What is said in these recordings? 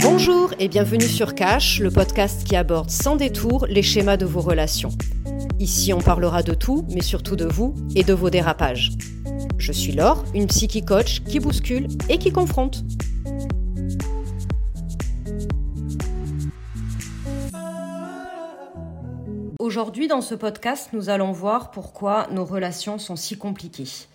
Bonjour et bienvenue sur Cash, le podcast qui aborde sans détour les schémas de vos relations. Ici, on parlera de tout, mais surtout de vous et de vos dérapages. Je suis Laure, une psychi coach qui bouscule et qui confronte. Aujourd'hui, dans ce podcast, nous allons voir pourquoi nos relations sont si compliquées.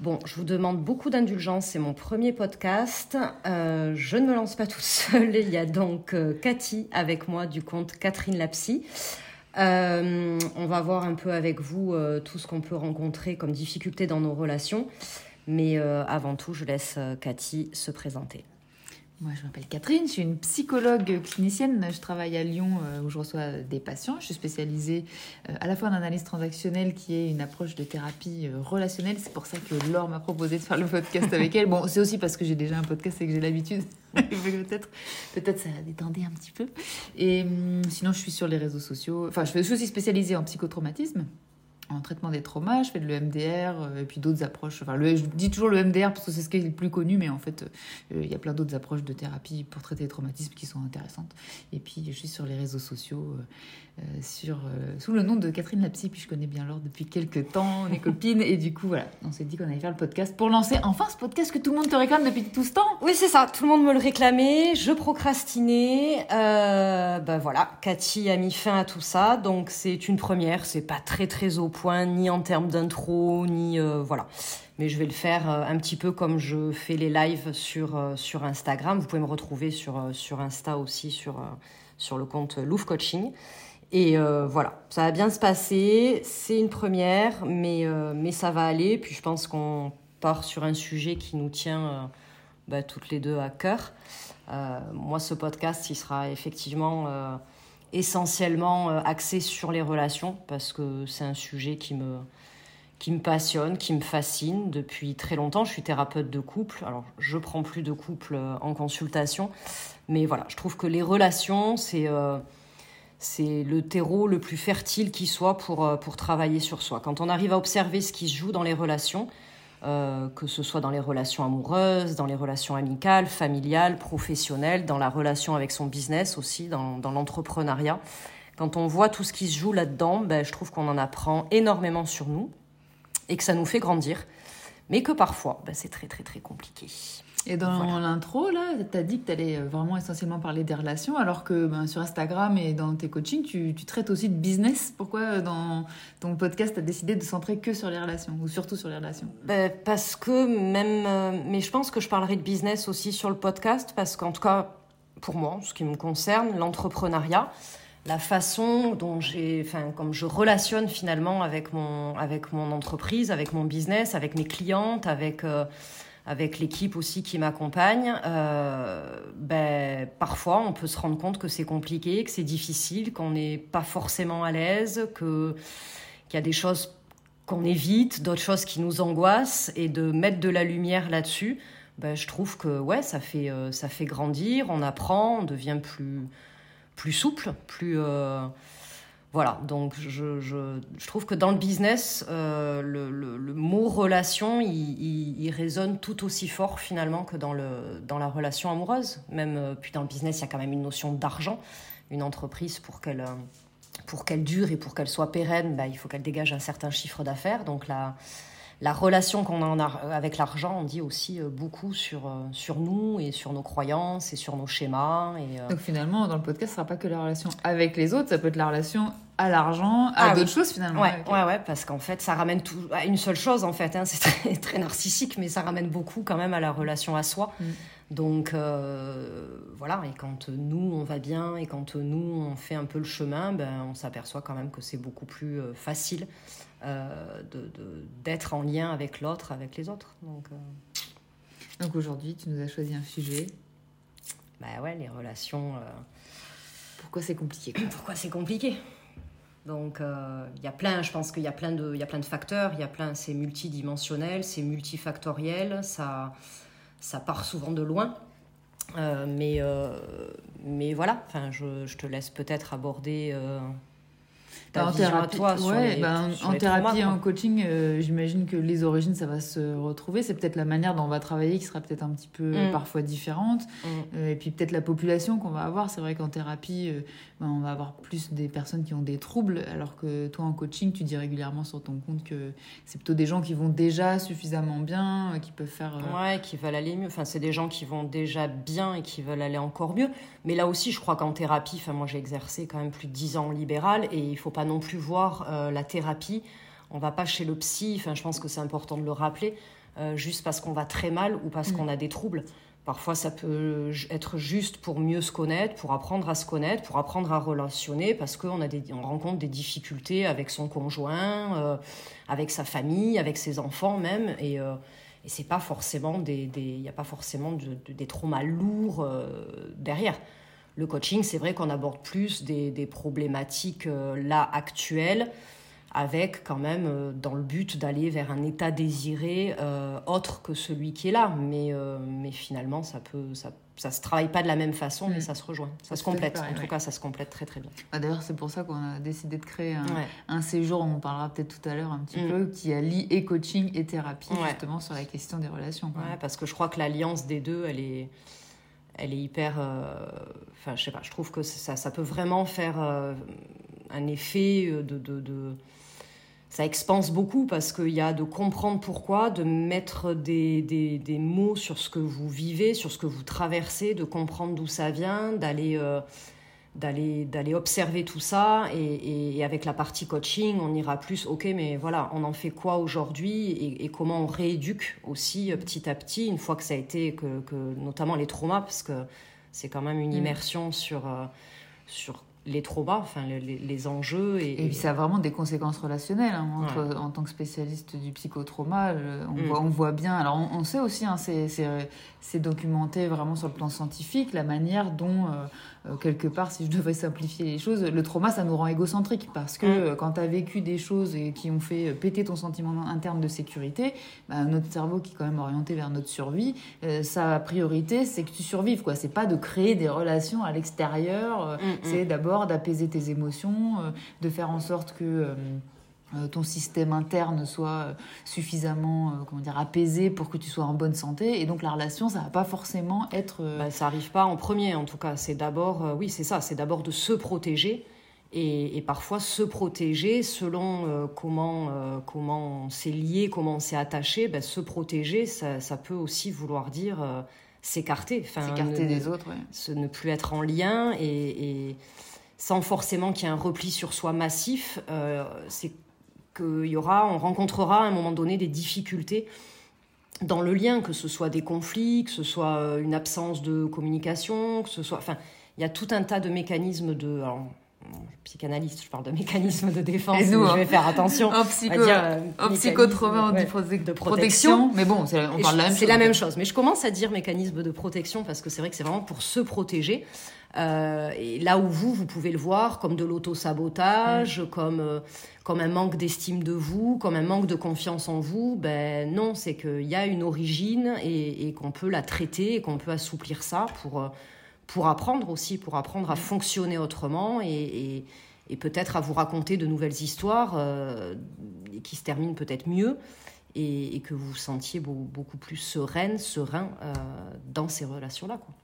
Bon, je vous demande beaucoup d'indulgence, c'est mon premier podcast. Euh, je ne me lance pas toute seule. Il y a donc euh, Cathy avec moi du compte Catherine Lapsy. Euh, on va voir un peu avec vous tout ce qu'on peut rencontrer comme difficulté dans nos relations. Mais avant tout, je laisse Cathy se présenter. Moi, je m'appelle Catherine, je suis une psychologue clinicienne. Je travaille à Lyon euh, où je reçois des patients. Je suis spécialisée euh, à la fois en analyse transactionnelle qui est une approche de thérapie euh, relationnelle. C'est pour ça que Laure m'a proposé de faire le podcast avec elle. Bon, c'est aussi parce que j'ai déjà un podcast et que j'ai l'habitude. peut-être, peut-être ça la détendait un petit peu. Et hum, sinon, je suis sur les réseaux sociaux. Enfin, je suis aussi spécialisée en psychotraumatisme en traitement des traumas, je fais de l'EMDR euh, et puis d'autres approches. Enfin, le, je dis toujours le MDR parce que c'est ce qui est le plus connu, mais en fait, euh, il y a plein d'autres approches de thérapie pour traiter les traumatismes qui sont intéressantes. Et puis, je suis sur les réseaux sociaux, euh, sur, sous le nom de Catherine Lapsy, puis je connais bien Laure depuis quelques temps, on est copines, et du coup, voilà, on s'est dit qu'on allait faire le podcast pour lancer enfin ce podcast que tout le monde te réclame depuis tout ce temps. Oui, c'est ça, tout le monde me le réclamait, je procrastinais, ben voilà, Cathy a mis fin à tout ça, donc c'est une première, c'est pas très très au point, ni en termes d'intro, ni euh, voilà. Mais je vais le faire un petit peu comme je fais les lives sur, sur Instagram. Vous pouvez me retrouver sur, sur Insta aussi, sur, sur le compte Louvre Coaching. Et euh, voilà, ça va bien se passer. C'est une première, mais, euh, mais ça va aller. Puis je pense qu'on part sur un sujet qui nous tient euh, bah, toutes les deux à cœur. moi, ce podcast, il sera effectivement essentiellement axé sur les relations parce que c'est un sujet qui me, qui me passionne, qui me fascine depuis très longtemps. Je suis thérapeute de couple. Alors, je prends plus de couple en consultation, mais voilà, je trouve que les relations, c'est c'est le terreau le plus fertile qui soit pour, euh, pour travailler sur soi. Quand on arrive à observer ce qui se joue dans les relations, euh, que ce soit dans les relations amoureuses, dans les relations amicales, familiales, professionnelles, dans la relation avec son business aussi, dans, l'entrepreneuriat. Quand on voit tout ce qui se joue là-dedans, ben, je trouve qu'on en apprend énormément sur nous et que ça nous fait grandir. Mais que parfois, ben, c'est très très très compliqué. Et dans l'intro, là, tu as dit que tu allais vraiment essentiellement parler des relations, alors que ben, sur Instagram et dans tes coachings, tu, traites aussi de business. Pourquoi euh, dans ton podcast, tu as décidé de centrer que sur les relations, ou surtout sur les relations? Ben, Parce que même... Euh, mais je pense que je parlerai de business aussi sur le podcast, parce qu'en tout cas, pour moi, ce qui me concerne, l'entrepreneuriat, la façon dont j'ai, enfin, comme je relationne finalement avec mon, avec mon entreprise, avec mon business, avec mes clientes, avec... Euh, avec l'équipe aussi qui m'accompagne, euh, ben, parfois on peut se rendre compte que c'est compliqué, que c'est difficile, qu'on n'est pas forcément à l'aise, qu'il y a des choses qu'on évite, d'autres choses qui nous angoissent, et de mettre de la lumière là-dessus, ben, je trouve que ouais, ça fait, euh, ça fait grandir, on apprend, on devient plus, plus souple, plus... Euh, voilà, donc je, je, trouve que dans le business, euh, le, le, mot relation, il, il, il, résonne tout aussi fort finalement que dans, le, dans la relation amoureuse. Même, euh, puis dans le business, il y a quand même une notion d'argent. Une entreprise, pour qu'elle, euh, pour qu'elle dure et pour qu'elle soit pérenne, bah, il faut qu'elle dégage un certain chiffre d'affaires. Donc la, la relation qu'on a avec l'argent, on dit aussi beaucoup sur, sur nous et sur nos croyances et sur nos schémas. Et, Donc finalement, dans le podcast, ce sera pas que la relation avec les autres, ça peut être la relation à l'argent, à ah d'autres choses finalement. Ouais, ouais, ouais, parce qu'en fait, ça ramène tout à une seule chose en fait. Hein, c'est très, très, narcissique, mais ça ramène beaucoup quand même à la relation à soi. Mm. Donc euh, voilà, et quand nous on va bien et quand nous on fait un peu le chemin, ben, on s'aperçoit quand même que c'est beaucoup plus euh, facile euh, d'être de, en lien avec l'autre, avec les autres. Donc, euh... Donc aujourd'hui, tu nous as choisi un sujet. Bah ouais, les relations. Euh, Pourquoi c'est compliqué Pourquoi c'est compliqué? Donc euh, il y a plein, je pense qu'il y a plein de, il y a plein de facteurs, il y a plein, c'est multidimensionnel, c'est multifactoriel, ça, ça part souvent de loin. Euh, mais, euh, mais voilà, enfin, je, je, te laisse peut-être aborder. Ta en thérapie, à toi sur ouais, les, sur en les thérapie traumas, et en coaching, euh, j'imagine que les origines, ça va se retrouver. C'est peut-être la manière dont on va travailler qui sera peut-être un petit peu Mm. parfois différente. Mm. Euh, et puis peut-être la population qu'on va avoir. C'est vrai qu'en thérapie, euh, ben, on va avoir plus des personnes qui ont des troubles, alors que toi en coaching, tu dis régulièrement sur ton compte que c'est plutôt des gens qui vont déjà suffisamment bien, euh, qui peuvent faire. euh, Ouais, qui veulent aller mieux. Enfin, c'est des gens qui vont déjà bien et qui veulent aller encore mieux. Mais là aussi, je crois qu'en thérapie, enfin, moi j'ai exercé quand même plus de 10 ans en libéral et il faut pas non plus voir euh, la thérapie. On va pas chez le psy, enfin, je pense que c'est important de le rappeler, euh, juste parce qu'on va très mal ou parce Mm. qu'on a des troubles. Parfois, ça peut être juste pour mieux se connaître, pour apprendre à se connaître, pour apprendre à relationner, parce qu'on rencontre des difficultés avec son conjoint, euh, avec sa famille, avec ses enfants même, et, euh, c'est pas forcément des, il n'y a pas forcément de- de- des traumas lourds euh, derrière. Le coaching, c'est vrai qu'on aborde plus des, des problématiques là actuelles, avec quand même euh, dans le but d'aller vers un état désiré euh, autre que celui qui est là. Mais, euh, mais finalement, ça peut, ça, ça se travaille pas de la même façon, mais Mm. ça se rejoint, ça se complète. pareil, en tout ouais. cas, ça se complète très très bien. bah, D'ailleurs, c'est pour ça qu'on a décidé de créer un, Ouais. un séjour, on en parlera peut-être tout à l'heure un petit Mm. peu, qui allie et coaching et thérapie, Ouais. justement sur la question des relations. parce que je crois que l'alliance des deux, elle est, elle est hyper. euh, Enfin, je sais pas, je trouve que ça, ça peut vraiment faire euh, un effet de. de, de- ça expanse beaucoup parce qu'il y a de comprendre pourquoi, de mettre des, des, des mots sur ce que vous vivez, sur ce que vous traversez, de comprendre d'où ça vient, d'aller. euh, d'aller d'aller observer tout ça et, et- avec la partie coaching on ira plus ok mais voilà on en fait quoi aujourd'hui et, et comment on rééduque aussi euh, petit à petit une fois que ça a été que, que notamment les traumas parce que c'est quand même une Mm. immersion sur euh, sur les traumas enfin les, les- enjeux et, Et puis ça a vraiment des conséquences relationnelles. hein. Entre- Ouais. En tant que spécialiste du psychotrauma, le- on, Mm. voit, on voit bien. Alors on, on sait aussi, hein, c'est- c'est c'est documenté vraiment sur le plan scientifique, la manière dont, euh, euh, quelque part, si je devais simplifier les choses, le trauma, ça nous rend égocentrique. Parce que Mm. euh, quand tu as vécu des choses qui ont fait péter ton sentiment interne de sécurité, bah, notre cerveau qui est quand même orienté vers notre survie, euh, sa priorité, c'est que tu survives. quoi. C'est pas de créer des relations à l'extérieur. euh, Mm, mm. c'est d'abord d'apaiser tes émotions, euh, de faire en sorte que euh, euh, ton système interne soit euh, suffisamment euh, comment dire, apaisé pour que tu sois en bonne santé. Et donc la relation, ça va pas forcément être... euh, Bah, ça arrive pas en premier, en tout cas. C'est d'abord, euh, oui, c'est ça, c'est d'abord de se protéger et, et parfois se protéger selon euh, comment, euh, comment on s'est lié, comment on s'est attaché. bah, se protéger, ça, ça peut aussi vouloir dire euh, s'écarter. Enfin, s'écarter des autres. ouais. se- ne plus être en lien et, et sans forcément qu'il y ait un repli sur soi massif, euh, c'est qu'il y aura, on rencontrera à un moment donné des difficultés dans le lien, que ce soit des conflits, que ce soit euh, une absence de communication, que ce soit, enfin, il y a tout un tas de mécanismes de, alors, psychanalyste, je parle de mécanismes de défense, nous, je hein. vais faire attention. En on psycho, dire, en psychotrauma, on dit ouais. de protection. Mais bon, c'est- on parle de la même C'est chose. la même chose, mais je commence à dire mécanisme de protection parce que c'est vrai que c'est vraiment pour se protéger. Euh, et là où vous, vous pouvez le voir comme de l'auto-sabotage, comme, euh, comme un manque d'estime de vous, comme un manque de confiance en vous, ben non, c'est qu'il y a une origine et, et qu'on peut la traiter et qu'on peut assouplir ça pour, euh, pour apprendre aussi, pour apprendre à fonctionner autrement et, et, et peut-être à vous raconter de nouvelles histoires euh, qui se terminent peut-être mieux et, et que vous vous sentiez beau- beaucoup plus sereine, serein euh, dans ces relations-là. quoi.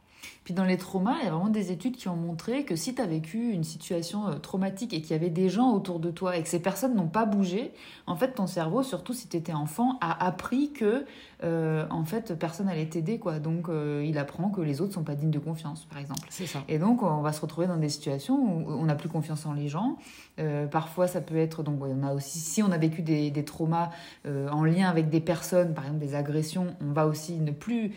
Puis dans les traumas, il y a vraiment des études qui ont montré que si tu as vécu une situation euh, traumatique et qu'il y avait des gens autour de toi et que ces personnes n'ont pas bougé, en fait ton cerveau, surtout si tu étais enfant, a appris que euh, en fait personne allait t'aider quoi. Donc euh, il apprend que les autres sont pas dignes de confiance par exemple. C'est ça. Et donc, on va se retrouver dans des situations où on n'a plus confiance en les gens. Euh, parfois, ça peut être. Donc, on a aussi, si on a vécu des, des traumas en lien avec des personnes, par exemple des agressions, on va aussi ne plus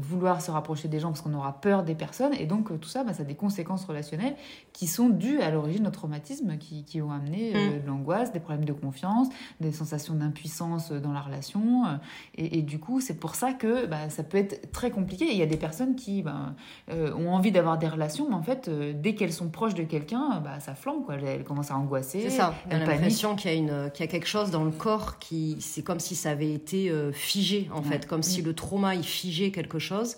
vouloir se rapprocher des gens parce qu'on aura peur des personnes. Et donc, tout ça, bah, ça a des conséquences relationnelles qui sont dues à l'origine de nos traumatismes, qui, qui ont amené euh, de l'angoisse, des problèmes de confiance, des sensations d'impuissance dans la relation. Et, et du coup, c'est pour ça que bah, ça peut être très compliqué. Il y a des personnes qui. bah, euh, ont envie d'avoir des relations, mais en fait, euh, dès qu'elles sont proches de quelqu'un, bah, ça flambe, quoi. Elles, elles commencent à angoisser. C'est ça. On a l'impression qu'il y, qu'il y a quelque chose dans le corps qui. C'est comme si ça avait été euh, figé, en Ouais. fait. Comme si Mm. le trauma, il figeait quelque chose.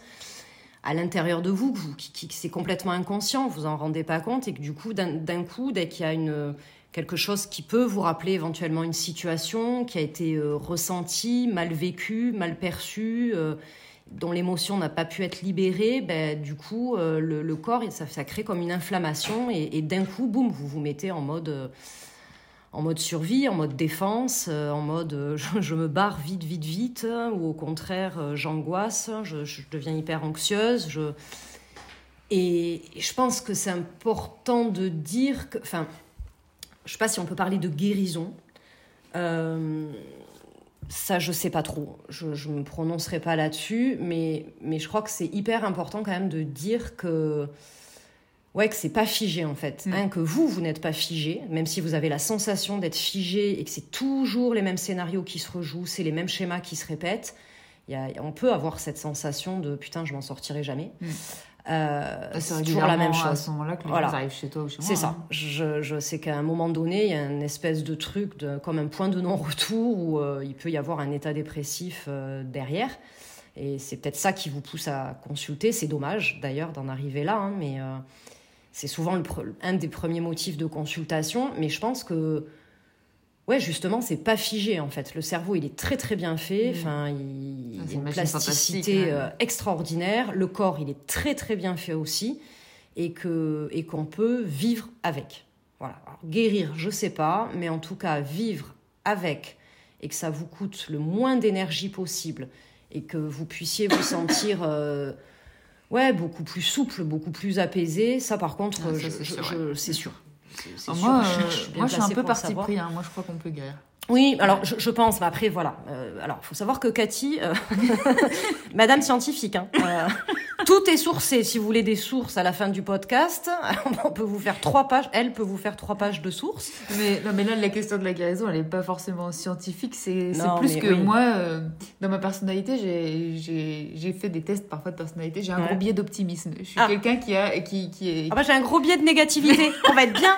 à l'intérieur de vous, qui, c'est complètement inconscient, vous en rendez pas compte, et que du coup, d'un coup, dès qu'il y a une, quelque chose qui peut vous rappeler éventuellement une situation qui a été euh, ressentie, mal vécue, mal perçue, euh, dont l'émotion n'a pas pu être libérée, ben, du coup, euh, le, corps, ça, crée comme une inflammation, et, d'un coup, boum, vous vous mettez en mode en mode survie, en mode défense, en mode je, me barre vite, vite, vite, ou au contraire j'angoisse, je, je, deviens hyper anxieuse. Je... Et je pense que c'est important de dire que, enfin, je ne sais pas si on peut parler de guérison. Euh, ça, je sais pas trop. Je ne me prononcerai pas là-dessus, mais, mais je crois que c'est hyper important quand même de dire que ouais que c'est pas figé en fait, mm. hein, que vous vous n'êtes pas figé, même si vous avez la sensation d'être figé et que c'est toujours les mêmes scénarios qui se rejouent, c'est les mêmes schémas qui se répètent. Y a, on peut avoir cette sensation de putain je m'en sortirai jamais. Mm. Euh, c'est toujours la même chose. à ce moment-là que les voilà. chez toi ou chez moi. C'est ça. Hein. Je, je, sais qu'à un moment donné, il y a une espèce de truc, de, comme un point de non-retour, où euh, il peut y avoir un état dépressif euh, derrière. Et c'est peut-être ça qui vous pousse à consulter. C'est dommage, d'ailleurs, d'en arriver là, hein, mais c'est souvent le, un des premiers motifs de consultation. Mais je pense que Ouais, justement, c'est pas figé en fait. Le cerveau, il est très très bien fait. Mm. Enfin, il, a une plasticité euh, extraordinaire. Le corps, il est très très bien fait aussi, et que et qu'on peut vivre avec. Voilà. guérir, je sais pas, mais en tout cas vivre avec et que ça vous coûte le moins d'énergie possible et que vous puissiez vous sentir euh, ouais beaucoup plus souple, beaucoup plus apaisé. Ça, par contre, ah, c'est sûr. Moi, je, moi, je suis un peu parti pris. Hein. Moi, je crois qu'on peut guérir. Oui, alors je, pense, mais après voilà. Euh, alors, faut savoir que Cathy, euh, Madame scientifique, hein, euh, tout est sourcé. Si vous voulez des sources à la fin du podcast, on peut vous faire trois pages. Elle peut vous faire trois pages de sources. Mais non, mais là, la question de la guérison, elle n'est pas forcément scientifique. C'est plus que moi, euh, dans ma personnalité, j'ai fait des tests parfois de personnalité. J'ai un gros biais d'optimisme. Je suis ah. quelqu'un qui a qui qui est. Ah bah j'ai un gros biais de négativité. on va être bien.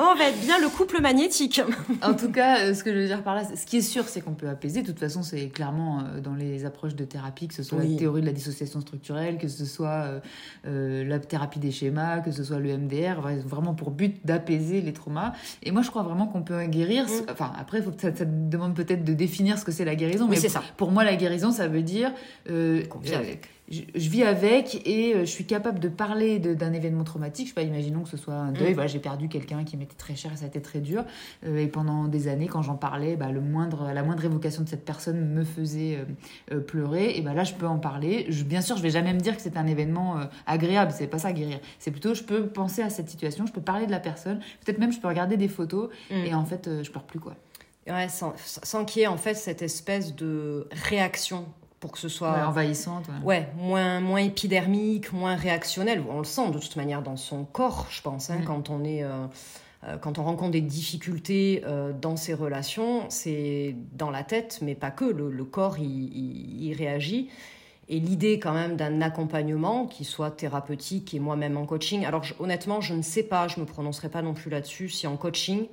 On va être bien le couple magnétique. en tout cas, euh, ce que je veux dire par là, ce qui est sûr, c'est qu'on peut apaiser. De toute façon, c'est clairement euh, dans les approches de thérapie, que ce soit la théorie de la dissociation structurelle, que ce soit euh, la thérapie des schémas, que ce soit le MDR, vraiment pour but d'apaiser les traumas. Et moi, je crois vraiment qu'on peut guérir. Mm. Enfin, après, faut ça, ça demande peut-être de définir ce que c'est la guérison. mais c'est ça. Pour moi, la guérison, ça veut dire je, vis avec et euh, je suis capable de parler d'un événement traumatique. Je sais pas, imaginons que ce soit un deuil. Mm. Voilà, j'ai perdu quelqu'un qui m'était très cher et ça a été très dur. Euh, et pendant des années, quand j'en parlais, bah, le moindre, la moindre évocation de cette personne me faisait euh, pleurer. Et bah, là, je peux en parler. Je, bien sûr, je vais jamais me dire que c'est un événement agréable. C'est pas ça guérir. C'est plutôt, je peux penser à cette situation, je peux parler de la personne. Peut-être même, je peux regarder des photos mm. et en fait, je pleure plus quoi. Ouais, sans, sans qu'il y ait en fait cette espèce de réaction pour que ce soit envahissante ouais. moins moins épidermique moins réactionnel. On le sent de toute manière dans son corps je pense hein, mm. quand on est euh, euh, quand on rencontre des difficultés euh, dans ces relations c'est dans la tête mais pas que. Le, corps il, réagit. Et l'idée quand même d'un accompagnement qui soit thérapeutique et moi-même en coaching. Alors honnêtement je ne sais pas je me prononcerai pas non plus là-dessus si en coaching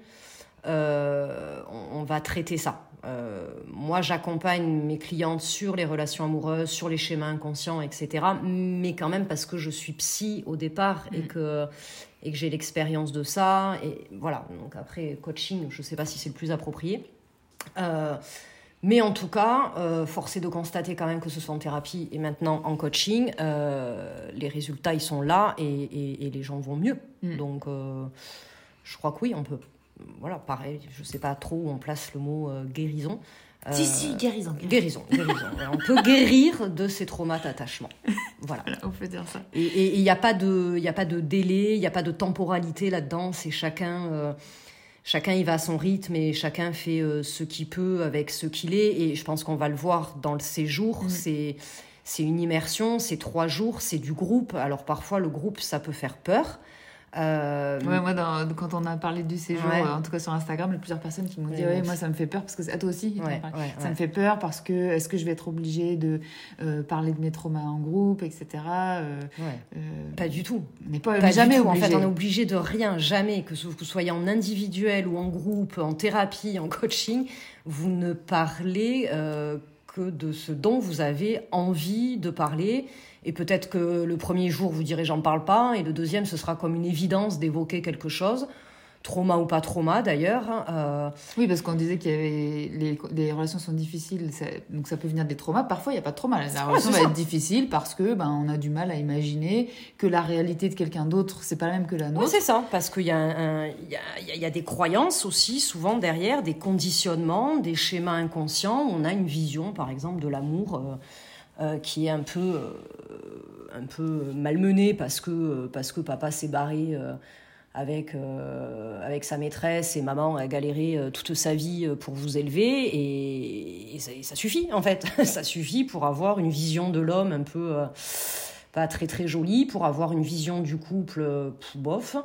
on, va traiter ça euh, moi, j'accompagne mes clientes sur les relations amoureuses, sur les schémas inconscients, etc. Mais quand même parce que je suis psy au départ et mm. que et que j'ai l'expérience de ça. Et voilà. Donc après, coaching, je ne sais pas si c'est le plus approprié. Euh, mais en tout cas, euh, force est de constater quand même que ce soit en thérapie et maintenant en coaching, euh, les résultats ils sont là et, et, les gens vont mieux. Mm. Donc, je crois que oui, on peut voilà, pareil, je ne sais pas trop où on place le mot euh, guérison. si, si, euh, guérison. Guérison, guérison. on peut guérir de ces traumas d'attachement. Voilà. on peut dire ça. Et il n'y a, pas de, a pas de délai, il n'y a pas de temporalité là-dedans. C'est chacun, euh, chacun y va à son rythme et chacun fait ce qu'il peut avec ce qu'il est. Et je pense qu'on va le voir dans le séjour. Mm. C'est, c'est une immersion, c'est trois jours, c'est du groupe. Alors parfois, le groupe, ça peut faire peur. Euh... Ouais, moi, quand on a parlé du séjour, en tout cas sur Instagram, il y a plusieurs personnes qui m'ont dit ouais, moi ça me fait peur parce que à toi aussi, ça me fait peur parce que est-ce que je vais être obligée de euh, parler de mes traumas en groupe, etc. Euh, euh, pas du tout. Mais pas, jamais En fait, on est obligé de rien, jamais que vous soyez en individuel ou en groupe, en thérapie, en coaching, vous ne parlez que de ce dont vous avez envie de parler. Et peut-être que le premier jour, vous direz j'en parle pas, et le deuxième, ce sera comme une évidence d'évoquer quelque chose trauma ou pas trauma d'ailleurs. Hein, euh. Oui, parce qu'on disait qu'il y avait les, les, relations sont difficiles, donc ça peut venir des traumas. Parfois, il n'y a pas de trauma. La relation va être difficile parce que ben on a du mal à imaginer que la réalité de quelqu'un d'autre c'est pas la même que la nôtre. Oui, c'est ça, parce qu'il y, a il y, a, y a des croyances aussi souvent derrière, des conditionnements, des schémas inconscients. On a une vision, par exemple, de l'amour. Euh, euh, qui est un peu, un peu malmenée parce que, parce que papa s'est barré avec, euh, avec sa maîtresse et maman a galéré euh, toute sa vie euh, pour vous élever et, ça, suffit en fait. ça suffit pour avoir une vision de l'homme un peu pas très très jolie, pour avoir une vision du couple bof.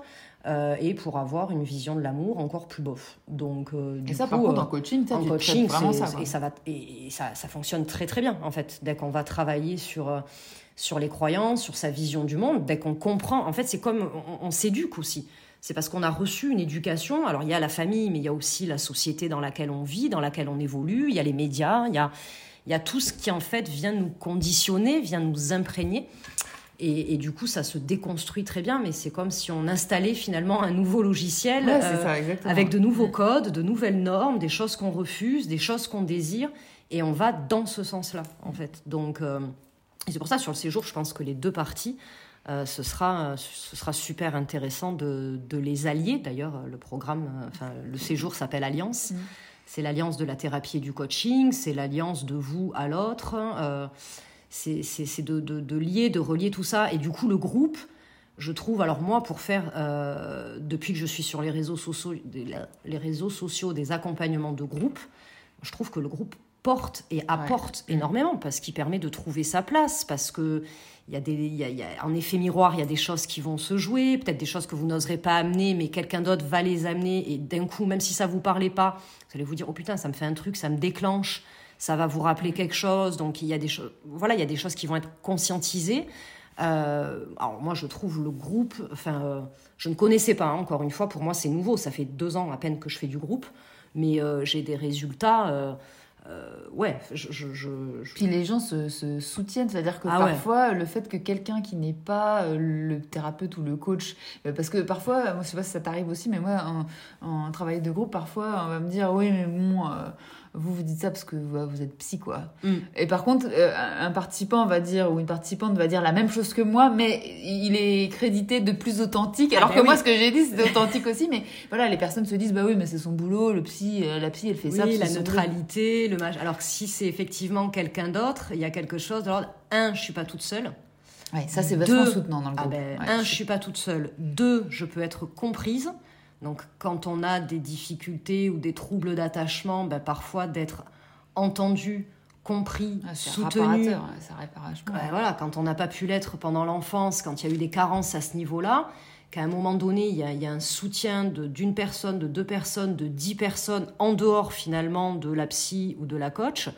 et pour avoir une vision de l'amour encore plus bof. Donc, et ça, par contre, en coaching, en coaching, vraiment ça. Et, ça, va, et, ça, ça, fonctionne très très bien, en fait. Dès qu'on va travailler sur, sur les croyances, sur sa vision du monde, dès qu'on comprend, en fait, c'est comme on s'éduque aussi c'est parce qu'on a reçu une éducation. Alors il y a la famille, mais il y a aussi la société dans laquelle on vit, dans laquelle on évolue, il y a les médias, il y a, il y a tout ce qui en fait vient nous conditionner, vient nous imprégner. Et, du coup, ça se déconstruit très bien, mais c'est comme si on installait finalement un nouveau logiciel euh, avec de nouveaux codes, de nouvelles normes, des choses qu'on refuse, des choses qu'on désire, et on va dans ce sens-là, en fait. Donc, euh, c'est pour ça, sur le séjour, je pense que les deux parties euh, ce, sera, ce sera super intéressant de, de les allier. D'ailleurs, le programme, euh, enfin, le séjour s'appelle Alliance. Mm. C'est l'alliance de la thérapie et du coaching, c'est l'alliance de vous à l'autre. Euh, c'est de, de, de, lier, de relier tout ça. Et du coup, le groupe, je trouve, alors moi, pour faire, euh, depuis que je suis sur les réseaux, sociaux, les réseaux sociaux des accompagnements de groupe, je trouve que le groupe porte et apporte énormément parce qu'il permet de trouver sa place, parce que il y a des, il y a, en effet miroir, il y a des choses qui vont se jouer, peut-être des choses que vous n'oserez pas amener, mais quelqu'un d'autre va les amener, et d'un coup, même si ça vous parlait pas, vous allez vous dire, oh putain, ça me fait un truc, ça me déclenche, ça va vous rappeler quelque chose, donc il y a des choses, voilà, il y a des choses qui vont être conscientisées. Euh, alors moi, je trouve le groupe, enfin, euh, je ne connaissais pas, hein, encore une fois, pour moi c'est nouveau, ça fait deux ans à peine que je fais du groupe, mais euh, j'ai des résultats euh, ouais, je, je, Puis les gens se, se soutiennent, c'est-à-dire que ah parfois, le fait que quelqu'un qui n'est pas euh, le thérapeute ou le coach, euh, parce que parfois, moi je sais pas si ça t'arrive aussi, mais moi, en, en, travail de groupe, parfois, on va me dire, oui, mais bon vous vous dites ça parce que vous êtes psy quoi. Mm. Et par contre, euh, un participant va dire ou une participante va dire la même chose que moi, mais il est crédité de plus authentique. Alors ah, que moi, ce que j'ai dit, c'est authentique aussi. Mais voilà, les personnes se disent bah oui, mais c'est son boulot, le psy, euh, la psy, elle fait ça. Oui, la neutralité, le match. Alors que si c'est effectivement quelqu'un d'autre, il y a quelque chose de l'ordre un, je suis pas toute seule. Ouais, ça c'est vachement soutenant dans le ah groupe. ben, un, je suis pas toute seule. Deux, je peux être comprise. Donc quand on a des difficultés ou des troubles d'attachement, ben, parfois d'être entendu, compris, ah, soutenu. Ça ben, voilà, quand on n'a pas pu l'être pendant l'enfance, quand il y a eu des carences à ce niveau-là, qu'à un moment donné, il y a, un soutien d'une personne, de deux personnes, de dix personnes, en dehors finalement de la psy ou de la coach,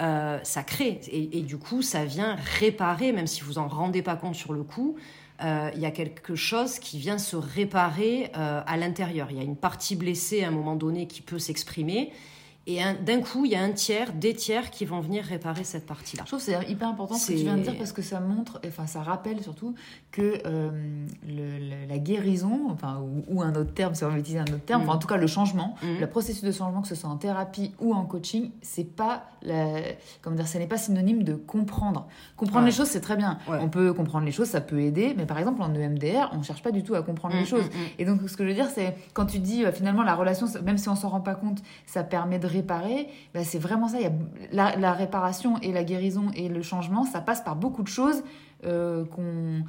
euh, ça crée. Et, et, du coup, ça vient réparer, même si vous en rendez pas compte sur le coup, euh, il y a quelque chose qui vient se réparer euh, à l'intérieur. Il y a une partie blessée à un moment donné qui peut s'exprimer et d'un coup, il y a un tiers, des tiers qui vont venir réparer cette partie-là. Je trouve que c'est hyper important ce que tu viens de dire parce que ça montre, enfin ça rappelle surtout que euh, le, la guérison, enfin ou, un autre terme, si on veut utiliser un autre terme, enfin en mm. tout cas le changement, mm. le processus de changement, que ce soit en thérapie ou en coaching, c'est pas, la, comment dire, ce n'est pas synonyme de comprendre. Comprendre les choses, c'est très bien. On peut comprendre les choses, ça peut aider, mais par exemple en EMDR, on cherche pas du tout à comprendre les mm, choses. Et donc ce que je veux dire, c'est quand tu dis euh, finalement la relation, même si on s'en rend pas compte, ça permet de réparer, bah, c'est vraiment ça. Il y a la, réparation et la guérison et le changement, ça passe par beaucoup de choses euh, qu'on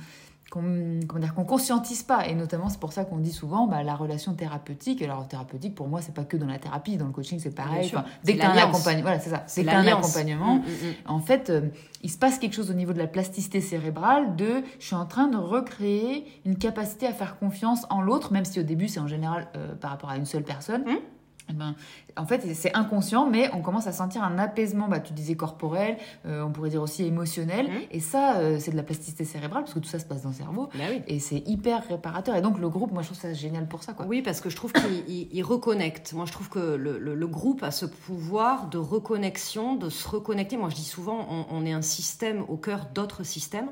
qu'on dire qu'on conscientise pas. Et notamment c'est pour ça qu'on dit souvent bah, la relation thérapeutique. Alors thérapeutique pour moi c'est pas que dans la thérapie. Dans le coaching c'est pareil. dès que un accompagnement voilà c'est ça. C'est un accompagnement mm, mm, mm. en fait euh, il se passe quelque chose au niveau de la plasticité cérébrale de je suis en train de recréer une capacité à faire confiance en l'autre même si au début c'est en général euh, par rapport à une seule personne. Eh ben, en fait, c'est inconscient, mais on commence à sentir un apaisement. Bah, tu disais corporel, euh, on pourrait dire aussi émotionnel. Mmh. Et ça, euh, c'est de la plasticité cérébrale, parce que tout ça se passe dans le cerveau. Bah et c'est hyper réparateur. Et donc, le groupe, moi, je trouve ça génial pour ça. Quoi. Oui, parce que je trouve qu'il reconnecte. Moi, je trouve que le, groupe a ce pouvoir de reconnexion, de se reconnecter. Moi, je dis souvent, on, est un système au cœur d'autres systèmes,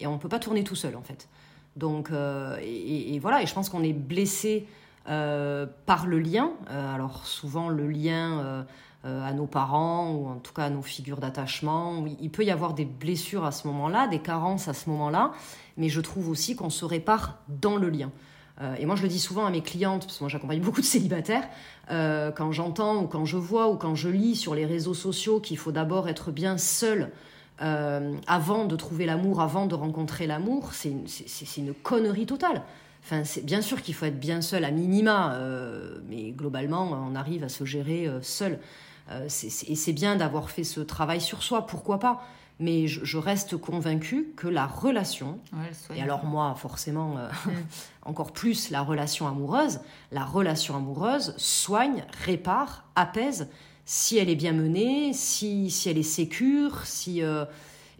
et on ne peut pas tourner tout seul, en fait. Donc, euh, et, et, voilà, et je pense qu'on est blessé par le lien. Euh, alors souvent le lien euh, à nos parents ou en tout cas à nos figures d'attachement. Il peut y avoir des blessures à ce moment-là, des carences à ce moment-là, mais je trouve aussi qu'on se répare dans le lien. et moi, je le dis souvent à mes clientes, parce que moi, j'accompagne beaucoup de célibataires, quand j'entends ou quand je vois ou quand je lis sur les réseaux sociaux qu'il faut d'abord être bien seul avant de trouver l'amour, avant de rencontrer l'amour, c'est une connerie totale. Enfin, c'est bien sûr qu'il faut être bien seul à minima, euh, mais globalement, on arrive à se gérer euh, seul. Euh, et c'est bien d'avoir fait ce travail sur soi, pourquoi pas mais je, reste convaincue que la relation, et alors moi forcément encore plus la relation amoureuse, la relation amoureuse soigne, répare, apaise si elle est bien menée, si, si elle est sécure, si,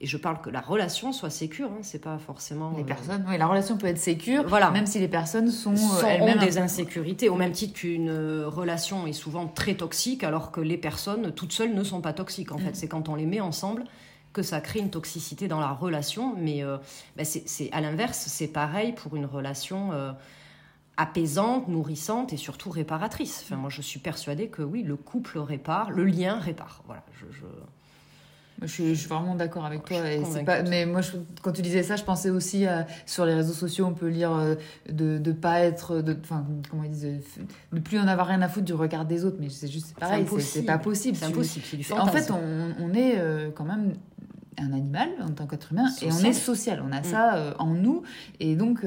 et je parle que la relation soit sécure, hein, c'est pas forcément. Les euh, personnes, oui, la relation peut être sécure, voilà. même si les personnes sont, sont elles-mêmes. des insécurités, au même titre qu'une euh, relation est souvent très toxique, alors que les personnes toutes seules ne sont pas toxiques. En fait, mm. c'est quand on les met ensemble que ça crée une toxicité dans la relation. Mais euh, bah, c'est à l'inverse, c'est pareil pour une relation. apaisante, nourrissante et surtout réparatrice. Enfin, moi, je suis persuadée que oui, le couple répare, le lien répare. Voilà, je... Je suis, vraiment d'accord avec toi. Et pas, mais moi, quand tu disais ça, je pensais aussi à, sur les réseaux sociaux, on peut lire euh, de ne pas être, de, enfin, comment ils disent, ne plus en avoir rien à foutre du regard des autres. Mais c'est juste pareil, c'est pas possible. C'est impossible. En fait, on, on est euh, quand même un animal en tant qu'être humain et on est social. On a mm. ça euh, en nous et donc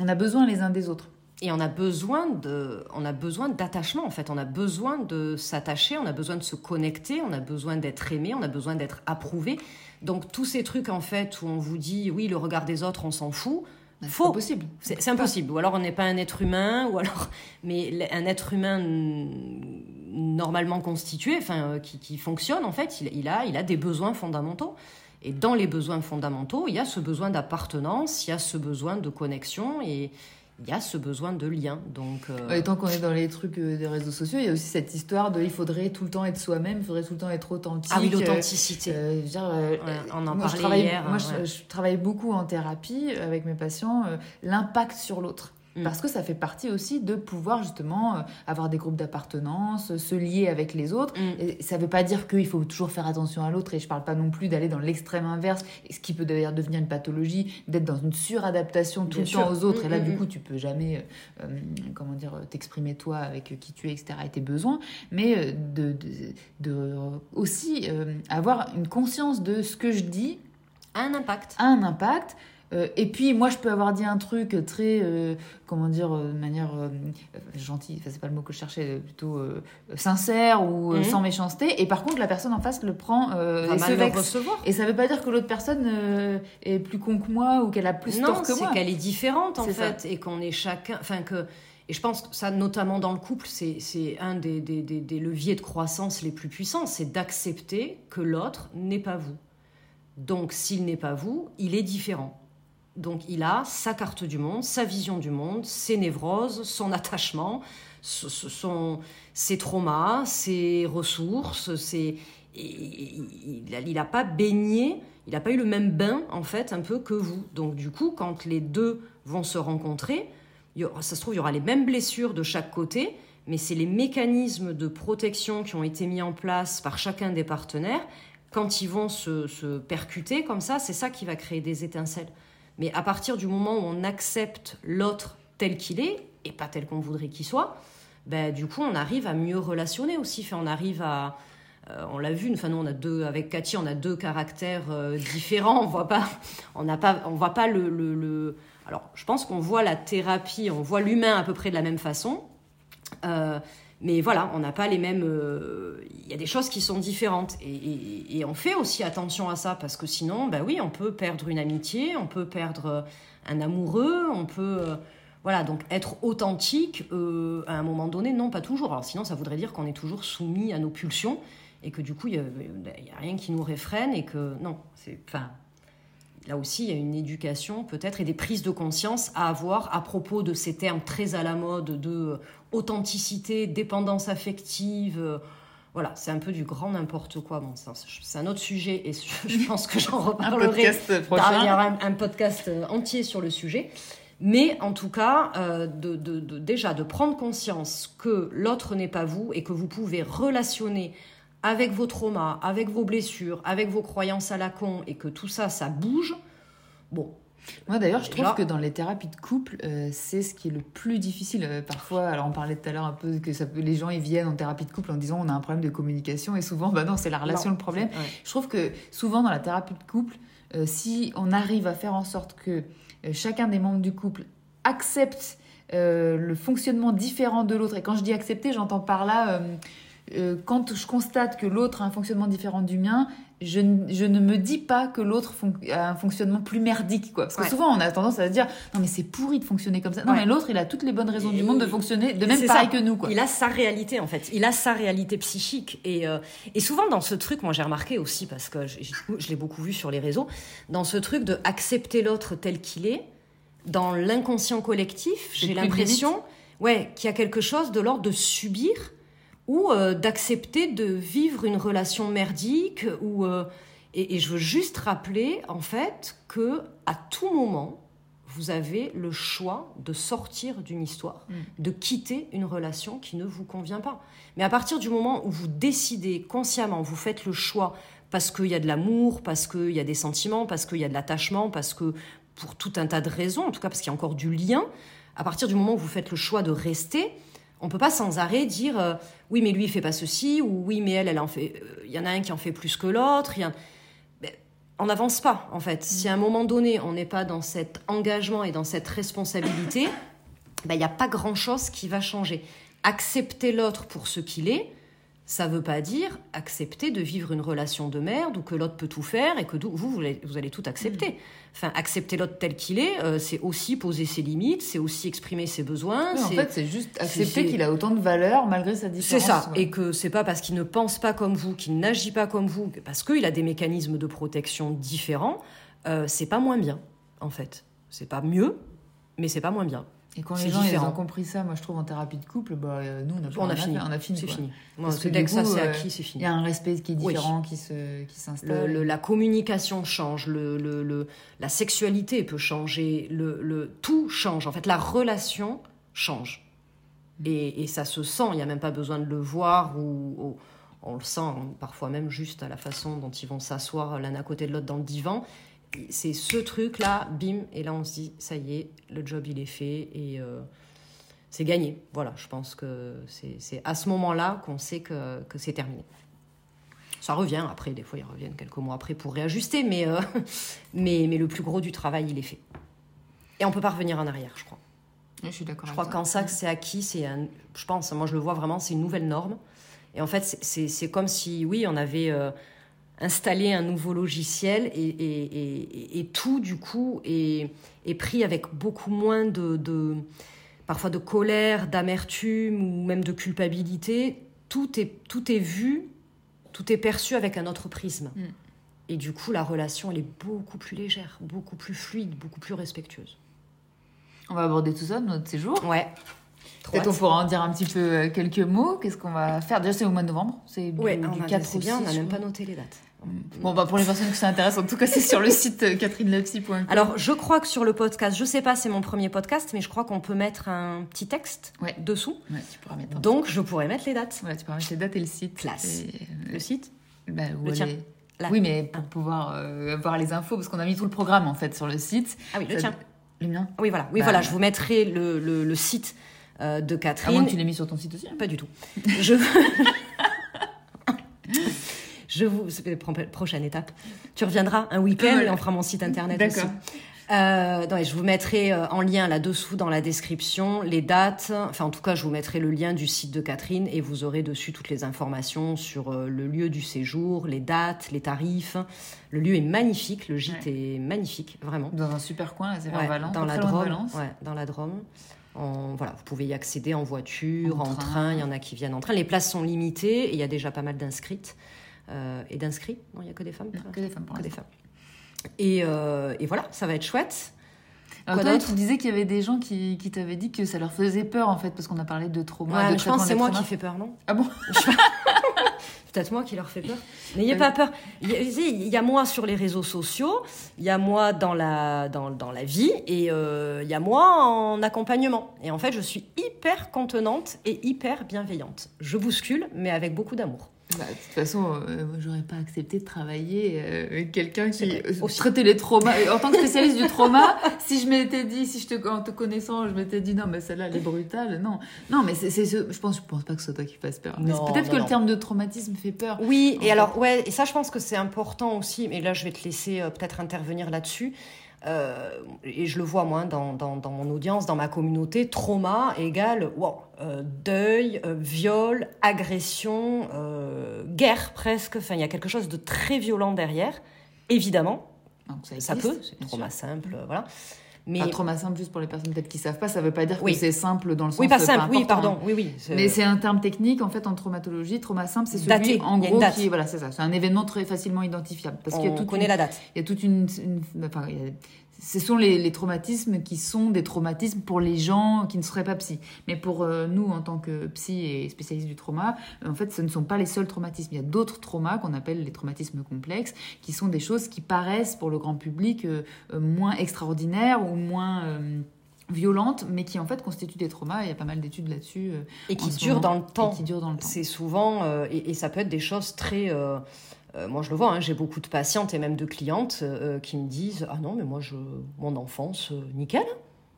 on a besoin les uns des autres. Et on a besoin de, on a besoin d'attachement en fait. On a besoin de s'attacher, on a besoin de se connecter, on a besoin d'être aimé, on a besoin d'être approuvé. Donc tous ces trucs en fait où on vous dit oui le regard des autres on s'en fout, faux. impossible. C'est impossible. Ou alors on n'est pas un être humain, ou alors mais un être humain normalement constitué, enfin euh, qui, qui fonctionne en fait, il, il, a il a des besoins fondamentaux. Et dans les besoins fondamentaux, il y a ce besoin d'appartenance, il y a ce besoin de connexion et il y a ce besoin de lien. Donc, euh... et tant qu'on est dans les trucs euh, des réseaux sociaux, il y a aussi cette histoire de il faudrait tout le temps être soi-même, il faudrait tout le temps être authentique. Ah oui, l'authenticité. Euh, euh on en parlait hier. Moi, je, je, travaille beaucoup en thérapie avec mes patients, l'impact sur l'autre. Mm. Parce que ça fait partie aussi de pouvoir justement euh, avoir des groupes d'appartenance, se lier avec les autres. Mm. Et ça ne veut pas dire qu'il faut toujours faire attention à l'autre. Et je ne parle pas non plus d'aller dans l'extrême inverse, ce qui peut d'ailleurs devenir une pathologie, d'être dans une suradaptation tout le temps aux autres. et là, mm, du coup, tu peux jamais, euh, euh, comment dire, t'exprimer toi avec qui tu es, etc. et tes besoins. Mais de, de, de aussi avoir une conscience de ce que je dis. Un impact. Un impact euh, et puis, moi, je peux avoir dit un truc très, euh, comment dire, euh, de manière gentille, enfin, c'est pas le mot que je cherchais, plutôt sincère ou mhm. sans méchanceté. Et par contre, la personne en face le prend et se vexe. Recevoir. Et ça veut pas dire que l'autre personne est plus con que moi ou qu'elle a plus tort que moi. c'est qu'elle est différente, en fait, et qu'on est chacun. Enfin, que. Et je pense que ça, notamment dans le couple, c'est un des, des, des leviers de croissance les plus puissants, c'est d'accepter que l'autre n'est pas vous. Donc, s'il n'est pas vous, il est différent. Donc il a sa carte du monde, sa vision du monde, ses névroses, son attachement, son, ses traumas, ses ressources. Ses... Il n'a pas baigné, il n'a pas eu le même bain en fait un peu que vous. Donc du coup, quand les deux vont se rencontrer, ça se trouve, il y aura les mêmes blessures de chaque côté, mais c'est les mécanismes de protection qui ont été mis en place par chacun des partenaires. Quand ils vont se, se percuter comme ça, c'est ça qui va créer des étincelles. Mais à partir du moment où on accepte l'autre tel qu'il est, et pas tel qu'on voudrait qu'il soit, ben, du coup, on arrive à mieux relationner aussi. Enfin, on arrive à. Euh, on l'a vu, enfin, nous, on a deux, avec Cathy, on a deux caractères euh, différents. On voit pas, on n'a pas, on voit pas le, le, le... Alors, je pense qu'on voit la thérapie, on voit l'humain à peu près de la même façon. Euh, mais voilà, on n'a pas les mêmes. Euh, il y a des choses qui sont différentes. Et, on fait aussi attention à ça, parce que sinon, bah oui, on peut perdre une amitié, on peut perdre un amoureux, on peut. Euh, Voilà, donc être authentique, euh, à un moment donné, non, pas toujours. Alors sinon, ça voudrait dire qu'on est toujours soumis à nos pulsions et que du coup, il n'y a, rien qui nous réfrène et que non, c'est. Enfin, là aussi, il y a une éducation peut-être et des prises de conscience à avoir à propos de ces termes très à la mode de authenticité, dépendance affective. euh, voilà, c'est un peu du grand n'importe quoi. Bon, c'est un autre sujet et je pense que j'en Un reparlerai podcast il y aura un, un podcast entier sur le sujet. Mais en tout cas, euh, de, de- de- déjà de prendre conscience que l'autre n'est pas vous et que vous pouvez relationner avec vos traumas, avec vos blessures, avec vos croyances à la con et que tout ça, ça bouge. Bon, Moi d'ailleurs, je trouve que dans les thérapies de couple, euh, c'est ce qui est le plus difficile. Euh, parfois, alors on parlait tout à l'heure un peu que ça les gens ils viennent en thérapie de couple en disant on a un problème de communication et souvent, bah non, c'est la relation Non. le problème. Ouais. Je trouve que souvent dans la thérapie de couple, euh, si on arrive à faire en sorte que chacun des membres du couple accepte le fonctionnement différent de l'autre, et quand je dis accepter, j'entends par là, euh, quand je constate que l'autre a un fonctionnement différent du mien, je, ne me dis pas que l'autre a un fonctionnement plus merdique. Quoi. Parce que Ouais. souvent, on a tendance à se dire non, mais c'est pourri de fonctionner comme ça. Non, Ouais. mais l'autre, il a toutes les bonnes raisons Et- du monde de fonctionner de même C'est pareil ça. que nous. Quoi. Il a sa réalité en fait. Il a sa réalité psychique. Et, euh, et souvent dans ce truc, moi j'ai remarqué aussi, parce que je, je- l'ai beaucoup vu sur les réseaux, dans ce truc de accepter l'autre tel qu'il est, dans l'inconscient collectif, j'ai l'impression ouais, qu'il y a quelque chose de l'ordre de subir ou euh, d'accepter de vivre une relation merdique. Ou, euh, et, et je veux juste rappeler en fait que à tout moment, vous avez le choix de sortir d'une histoire, de quitter une relation qui ne vous convient pas. Mais à partir du moment où vous décidez consciemment, vous faites le choix parce qu'il y a de l'amour, parce qu'il y a des sentiments, parce qu'il y a de l'attachement, parce que pour tout un tas de raisons, en tout cas parce qu'il y a encore du lien, à partir du moment où vous faites le choix de rester, on peut pas sans arrêt dire euh, oui mais lui il fait pas ceci ou oui mais elle elle en fait euh, il y en a un qui en fait plus que l'autre a- Ben, on n'avance pas en fait. Si à un moment donné on n'est pas dans cet engagement et dans cette responsabilité ben, il n'y a pas grand chose qui va changer. Accepter l'autre pour ce qu'il est ça veut pas dire accepter de vivre une relation de merde où que l'autre peut tout faire et que vous, vous, allez, vous allez tout accepter. Enfin, accepter l'autre tel qu'il est, euh, c'est aussi poser ses limites, c'est aussi exprimer ses besoins. Oui, en c'est- fait, c'est juste accepter c'est- qu'il a autant de valeur malgré sa c'est différence. ça, ouais. et que c'est pas parce qu'il ne pense pas comme vous, qu'il n'agit pas comme vous, parce qu'il a des mécanismes de protection différents, euh, c'est pas moins bien, en fait. C'est pas mieux, mais c'est pas moins bien. Et quand les gens ils ont compris ça, moi je trouve en thérapie de couple, bah, euh, nous on a, On a fini. on a fini. C'est fini. Moi, Parce que dès que ça c'est euh, acquis, c'est Il fini. y a un respect qui est Oui. différent qui se qui Le- s'installe. le- la communication change, le, le- le- la sexualité peut changer, le, le- tout change. En fait, la relation change. Et, et ça se sent, il n'y a même pas besoin de le voir ou, ou- on le sent hein, parfois même juste à la façon dont ils vont s'asseoir l'un à côté de l'autre dans le divan. C'est ce truc-là, bim, et là on se dit, ça y est, le job il est fait et euh, c'est gagné. Voilà, je pense que c'est à ce moment-là qu'on sait que, que c'est terminé. Ça revient après, des fois ils reviennent quelques mois après pour réajuster, mais, euh, mais, mais le plus gros du travail il est fait. Et on peut pas revenir en arrière, je crois. Je suis d'accord. Je crois qu'en ça c'est acquis, c'est un, je pense, moi je le vois vraiment, c'est une nouvelle norme. Et en fait, c'est comme si, oui, on avait euh, installé un nouveau logiciel et, et, et- et tout, du coup, est, est pris avec beaucoup moins de, de- parfois de colère, d'amertume ou même de culpabilité. Tout est, tout est vu, tout est perçu avec un autre prisme. Mm. Et du coup, la relation, elle est beaucoup plus légère, beaucoup plus fluide, beaucoup plus respectueuse. On va aborder tout ça dans notre séjour. Ouais. Peut-être on pourra en dire un petit peu euh, quelques mots. Qu'est-ce qu'on va faire? Déjà, c'est au mois de novembre. C'est du, Ouais, du on a- 4 c'est au bien, on 6, n'a même pas noté les dates. Bon, bah, pour les personnes qui s'intéressent, en tout cas, c'est sur le site euh, catherinelepsy.com. Alors, je crois que sur le podcast, je sais pas, c'est mon premier podcast, mais je crois qu'on peut mettre un petit texte Ouais. dessous. Ouais, tu pourras mettre un- Donc, je pourrais mettre les dates. Ouais, tu pourras mettre les dates et le site. Classe. Et, euh, Le site bah, où Le tien. Là. Oui, mais pour Ah. pouvoir euh, avoir les infos, parce qu'on a mis tout le programme en fait sur le site. Ah oui, le Ça- tien. Le mien Oui, voilà. Oui, Bah, voilà, je vous mettrai le, le- le site euh, de À moins Catherine. que tu l'aies mis sur ton site aussi. Pas du tout. Je... je vous... Prochaine étape. Tu reviendras un week-end Ouais. et on fera mon site internet aussi. D'accord. Euh, non, et je vous mettrai euh, en lien là-dessous dans la description les dates. Enfin, en tout cas, je vous mettrai le lien du site de Catherine et vous aurez dessus toutes les informations sur euh, le lieu du séjour, les dates, les tarifs. Le lieu est magnifique, le gîte est magnifique, vraiment. Dans un super coin, c'est vers Valence. Dans la Drôme. Ouais, dans la Drôme. En- voilà, vous pouvez y accéder en voiture, En en, train. train. Il y en a qui viennent en train. Les places sont limitées et il y a déjà pas mal d'inscrites. Euh, et d'inscrits Non, il n'y a que des femmes Non, que des femmes pour que des femmes. Et, euh, et voilà, ça va être chouette. Alors Quoi toi, d'autre tu disais qu'il y avait des gens qui, qui t'avaient dit que ça leur faisait peur en fait parce qu'on a parlé de trauma. Ouais, de je pense que c'est moi qui fais peur, non Ah bon Peut-être moi qui leur fais peur. N'ayez Oui. pas peur. Il y, a, il y a moi sur les réseaux sociaux, il y a moi dans la, dans, dans la vie et euh, il y a moi en accompagnement. Et en fait, je suis hyper contenante et hyper bienveillante. Je bouscule, mais avec beaucoup d'amour. Bah, de toute façon, euh, moi, j'aurais pas accepté de travailler euh, avec quelqu'un qui euh, aussi. traitait les traumas. En tant que spécialiste du trauma, si je m'étais dit, si je te, en te connaissant, je m'étais dit non, mais celle-là, elle est brutale. Non, non, mais c'est, c'est ce- je pense, je pense pas que ce soit toi qui fasse peur. Non, peut-être non, que non. le terme de traumatisme fait peur. Oui, et fait. alors, ouais, et ça, je pense que c'est important aussi, mais là, je vais te laisser euh, peut-être intervenir là-dessus. Euh, et je le vois, moi, dans, dans, dans mon audience, dans ma communauté, trauma égale wow, euh, deuil, euh, viol, agression, guerre presque. Enfin, il y a quelque chose de très violent derrière, évidemment. Donc, ça, peut, trauma simple, voilà. Mais, Un trauma simple, juste pour les personnes peut-être qui savent pas, ça veut pas dire Oui. que c'est simple dans le sens oui, pas simple, oui, pardon, oui, oui. Mais c'est un terme technique en fait en traumatologie. Trauma simple, c'est celui Daté, en gros qui voilà, c'est ça. C'est un événement très facilement identifiable parce qu'il y a toute connaît une- la date. il y a toute une, une- enfin, il y a- ce sont les, les traumatismes qui sont des traumatismes pour les gens qui ne seraient pas psy. Mais pour euh, nous, en tant que psy et spécialistes du trauma, euh, en fait, ce ne sont pas les seuls traumatismes. Il y a d'autres traumas qu'on appelle les traumatismes complexes, qui sont des choses qui paraissent pour le grand public euh, moins extraordinaires ou moins euh, violentes, mais qui en fait constituent des traumas. Il y a pas mal d'études là-dessus. Et qui ce dure moment, dans le temps. et qui durent dans le temps. C'est souvent, et, et ça peut être des choses très. Euh, euh, moi, je le vois, hein, j'ai beaucoup de patientes et même de clientes euh, qui me disent Ah non, mais moi, je, mon enfance, euh, nickel.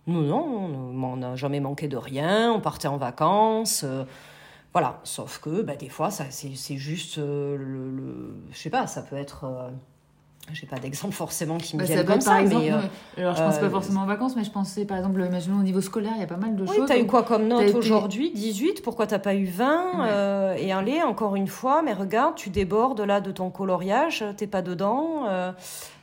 Non, non, on n'a jamais manqué de rien, on partait en vacances. euh, voilà, sauf que bah, des fois, ça, c'est, juste euh, le, le- Je sais pas, ça peut être. Euh, j'ai pas d'exemple forcément qui me Bah, comme ça, exemple, mais. euh, non, alors je pense euh, pas forcément en vacances, mais je pensais par exemple, imaginons au niveau scolaire, il y a pas mal de Oui, choses. t'as eu quoi comme note aujourd'hui? 18 Pourquoi t'as pas eu 20 Ouais. Euh, Et allez, encore une fois, mais regarde, tu débordes là de ton coloriage, t'es pas dedans.